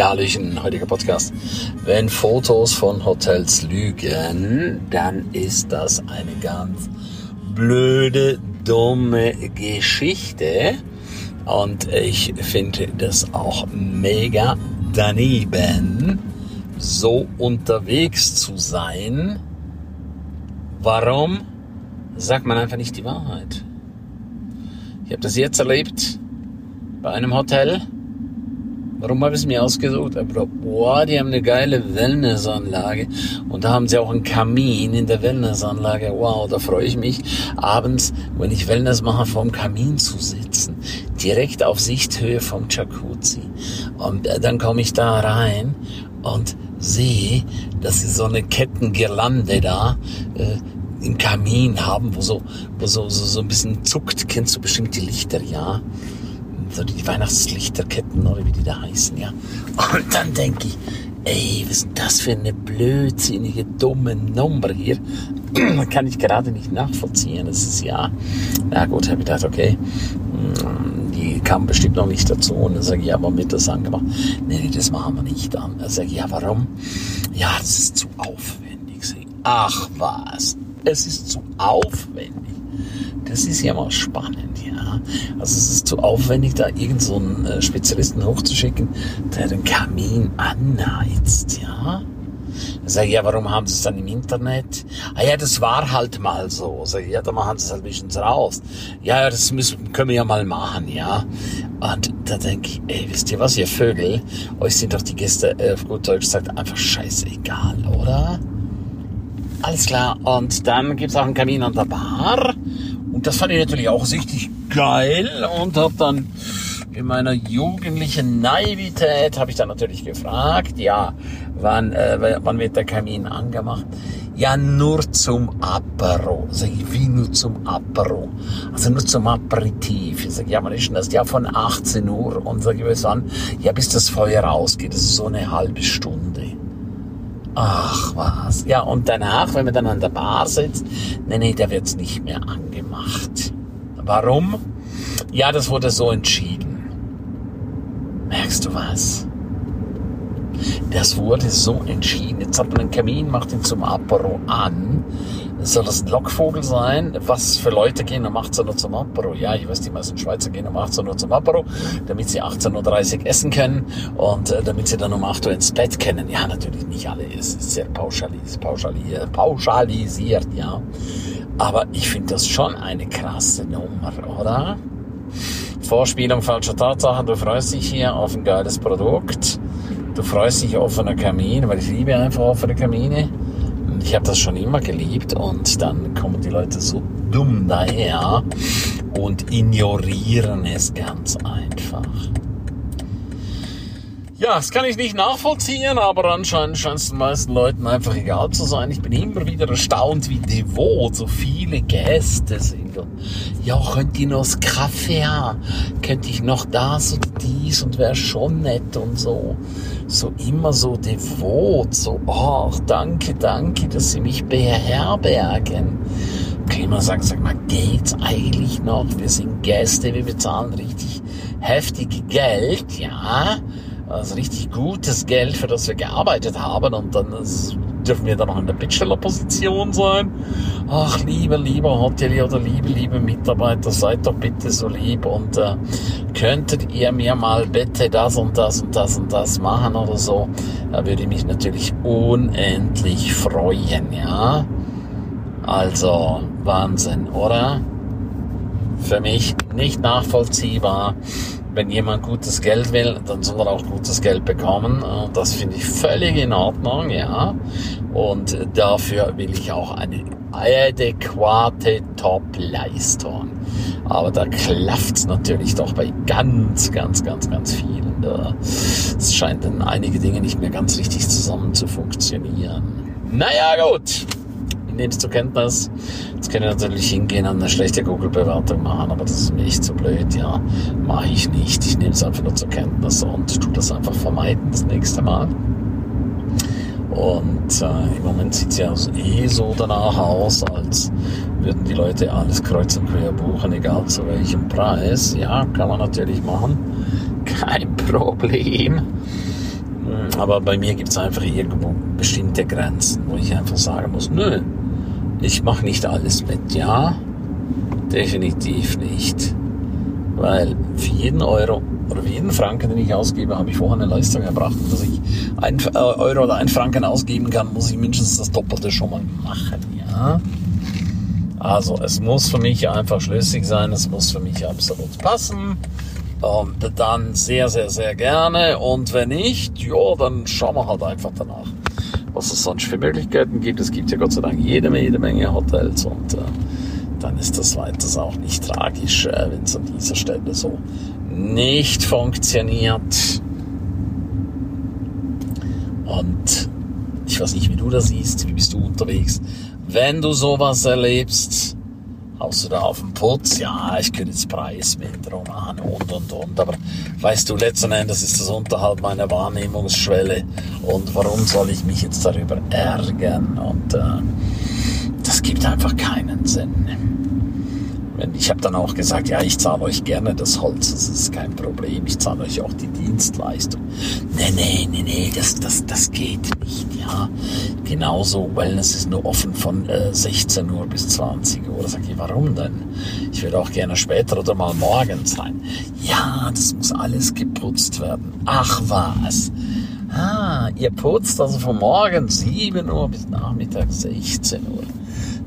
Ja, Hallöchen, heutiger Podcast. Wenn Fotos von Hotels lügen, dann ist das eine ganz blöde, dumme Geschichte. Und ich finde das auch mega daneben, so unterwegs zu sein. Warum sagt man einfach nicht die Wahrheit? Ich habe das jetzt erlebt bei einem Hotel. Warum habe ich es mir ausgesucht? Boah, die haben eine geile Wellnessanlage und da haben sie auch einen Kamin in der Wellnessanlage. Wow, da freue ich mich, abends, wenn ich Wellness mache, vorm Kamin zu sitzen. Direkt auf Sichthöhe vom Jacuzzi. Und äh, dann komme ich da rein und sehe, dass sie so eine Kettengirlande da äh, im Kamin haben, wo so, wo so, so, so ein bisschen zuckt. Kennst du bestimmt die Lichter, ja? So die Weihnachtslichterketten oder wie die da heißen, ja. Und dann denke ich, ey, was ist das für eine blödsinnige, dumme Nummer hier? Kann ich gerade nicht nachvollziehen. Das ist ja, na gut, habe ich gedacht, okay, hm, die kam bestimmt noch nicht dazu. Und dann sage ich, ja, warum wird das angemacht? Nee, nee, das machen wir nicht an. Dann sage ich, ja, warum? Ja, das ist zu aufwendig. Ach was, es ist zu aufwendig. Das ist ja mal spannend, ja. Also es ist zu aufwendig, da irgendeinen so einen Spezialisten hochzuschicken, der den Kamin anheizt, ja. Dann sage ich, ja, warum haben sie es dann im Internet? Ah ja, das war halt mal so. Sag ich, ja, dann machen sie es halt ein bisschen raus. Ja, ja, das müssen, können wir ja mal machen, ja. Und da denke ich, ey, wisst ihr was, ihr Vögel? Euch sind doch die Gäste, äh, auf gut Deutsch gesagt, einfach scheißegal, oder? Alles klar. Und dann gibt's auch einen Kamin an der Bar. Und das fand ich natürlich auch richtig geil und habe dann in meiner jugendlichen Naivität habe ich dann natürlich gefragt, ja, wann, äh, wann wird der Kamin angemacht? Ja, nur zum Apero. Sag ich, wie nur zum Apero? Also nur zum Aperitif. Ich sag, ja, wann ist denn das? Ja, von 18 Uhr. Und sag ich, bis wann? Ja, bis das Feuer rausgeht. Das ist so eine halbe Stunde. Ach was. Ja, und danach, wenn man dann an der Bar sitzt, nee, nee, da wird's nicht mehr angemacht. Warum? Ja, das wurde so entschieden. Merkst du was? Das wurde so entschieden. Jetzt hat man einen Kamin, macht ihn zum Apero an. Soll das ein Lockvogel sein? Was für Leute gehen um 18 Uhr zum Apero? Ja, ich weiß, die meisten Schweizer gehen um 18 Uhr zum Apero, damit sie 18.30 Uhr essen können und äh, damit sie dann um 8 Uhr ins Bett können. Ja, natürlich nicht alle. Es ist sehr pauschalis, pauschalisiert, pauschalisiert, ja. Aber ich finde das schon eine krasse Nummer, oder? Vorspielung falscher Tatsachen. Du freust dich hier auf ein geiles Produkt. Du freust dich auf einen Kamin, weil ich liebe einfach offene Kamine. Ich habe das schon immer geliebt und dann kommen die Leute so dumm daher und ignorieren es ganz einfach. Ja, das kann ich nicht nachvollziehen, aber anscheinend scheint es den meisten Leuten einfach egal zu sein. Ich bin immer wieder erstaunt, wie devot so viele Gäste sind. Ja, könnt ihr noch das Kaffee haben? Könnte ich noch das und dies und wäre schon nett und so. So immer so devot, so, ach, danke, danke, dass Sie mich beherbergen. Man sagt, sag mal, geht's eigentlich noch? Wir sind Gäste, wir bezahlen richtig heftig Geld, ja also richtig gutes Geld, für das wir gearbeitet haben und dann dürfen wir dann noch in der Bittstellerposition sein. Ach, liebe, lieber Hotelier oder liebe, liebe Mitarbeiter, seid doch bitte so lieb und äh, könntet ihr mir mal bitte das und das und das und das machen oder so, da würde ich mich natürlich unendlich freuen, ja. Also, Wahnsinn, oder? Für mich nicht nachvollziehbar wenn jemand gutes Geld will, dann soll er auch gutes Geld bekommen. Und das finde ich völlig in Ordnung, ja. Und dafür will ich auch eine adäquate Top-Leistung. Aber da klafft's natürlich doch bei ganz, ganz, ganz, ganz vielen. Es scheint dann einige Dinge nicht mehr ganz richtig zusammen zu funktionieren. Naja, gut es zur Kenntnis. Jetzt kann ich natürlich hingehen und eine schlechte Google-Bewertung machen, aber das ist mir echt zu blöd, ja. Mache ich nicht. Ich nehme es einfach nur zur Kenntnis und tue das einfach vermeiden das nächste Mal. Und äh, im Moment sieht es ja eh so danach aus, als würden die Leute alles kreuz und quer buchen, egal zu welchem Preis. Ja, kann man natürlich machen. Kein Problem. Aber bei mir gibt es einfach irgendwo bestimmte Grenzen, wo ich einfach sagen muss, nö, ich mache nicht alles mit. Ja, definitiv nicht. Weil für jeden Euro oder für jeden Franken, den ich ausgebe, habe ich vorher eine Leistung erbracht. Und dass ich ein äh, Euro oder ein Franken ausgeben kann, muss ich mindestens das Doppelte schon mal machen. Ja. Also es muss für mich einfach schlüssig sein, es muss für mich absolut passen. Und dann sehr, sehr, sehr gerne. Und wenn nicht, ja, dann schauen wir halt einfach danach, was es sonst für Möglichkeiten gibt. Es gibt ja Gott sei Dank jede, jede Menge Hotels und äh, dann ist das weiters auch nicht tragisch, äh, wenn es an dieser Stelle so nicht funktioniert. Und ich weiß nicht, wie du das siehst, wie bist du unterwegs. Wenn du sowas erlebst, haust du da auf den Putz, ja, ich könnte jetzt Preisminderung machen und und und, aber weißt du, letzten Endes ist das unterhalb meiner Wahrnehmungsschwelle. Und warum soll ich mich jetzt darüber ärgern? Und äh, das gibt einfach keinen Sinn. Ich habe dann auch gesagt, ja, ich zahle euch gerne das Holz, das ist kein Problem, ich zahle euch auch die Dienstleistung. Nee, nee, nee, nee, das, das, das geht nicht, ja. Genauso, Wellness ist nur offen von äh, 16 Uhr bis 20 Uhr. Sag ich, warum denn? Ich würde auch gerne später oder mal morgens rein. Ja, das muss alles geputzt werden. Ach was. Ah, ihr putzt also von morgen 7 Uhr bis Nachmittag 16 Uhr.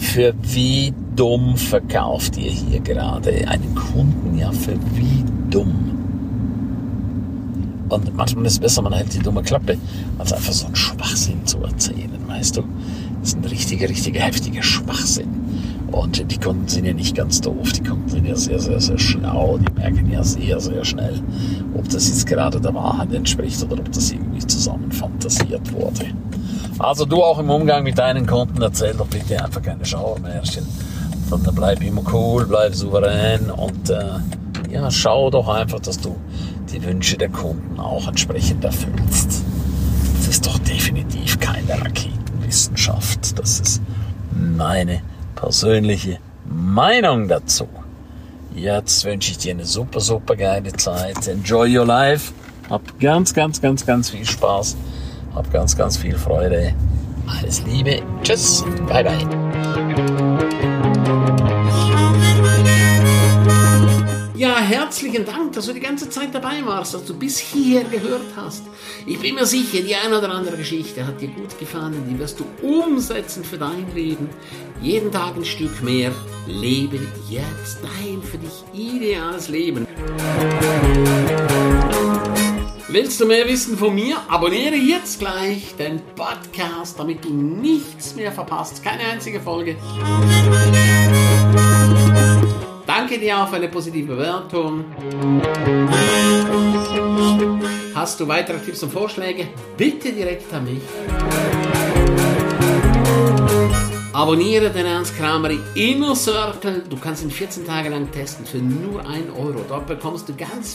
Für wie dumm verkauft ihr hier gerade einen Kunden? Ja, für wie dumm? Und manchmal ist es besser, man hält die dumme Klappe, als einfach so einen Schwachsinn zu erzählen, weißt du? Das ist ein richtiger, richtiger, heftiger Schwachsinn. Und die Kunden sind ja nicht ganz doof, die Kunden sind ja sehr, sehr, sehr schlau, die merken ja sehr, sehr schnell, ob das jetzt gerade der Wahrheit entspricht oder ob das irgendwie zusammen fantasiert wurde. Also du auch im Umgang mit deinen Kunden erzähl doch bitte einfach keine Schauermärchen, sondern bleib immer cool, bleib souverän und äh, ja, schau doch einfach, dass du die Wünsche der Kunden auch entsprechend erfüllst. Das ist doch definitiv keine Raketenwissenschaft. Das ist meine persönliche Meinung dazu. Jetzt wünsche ich dir eine super, super geile Zeit. Enjoy your life. Hab ganz, ganz, ganz, ganz viel Spaß. Hab ganz, ganz viel Freude. Alles Liebe. Tschüss. Bye, bye. Ja, herzlichen Dank, dass du die ganze Zeit dabei warst, dass du bis hier gehört hast. Ich bin mir sicher, die eine oder andere Geschichte hat dir gut gefallen, die wirst du umsetzen für dein Leben. Jeden Tag ein Stück mehr. Lebe jetzt dein für dich ideales Leben. Willst du mehr wissen von mir? Abonniere jetzt gleich den Podcast, damit du nichts mehr verpasst. Keine einzige Folge. Danke dir auch für eine positive Bewertung. Hast du weitere Tipps und Vorschläge? Bitte direkt an mich. Abonniere den Ernst Kramer Inner Circle. Du kannst ihn 14 Tage lang testen für nur 1 Euro. Dort bekommst du ganz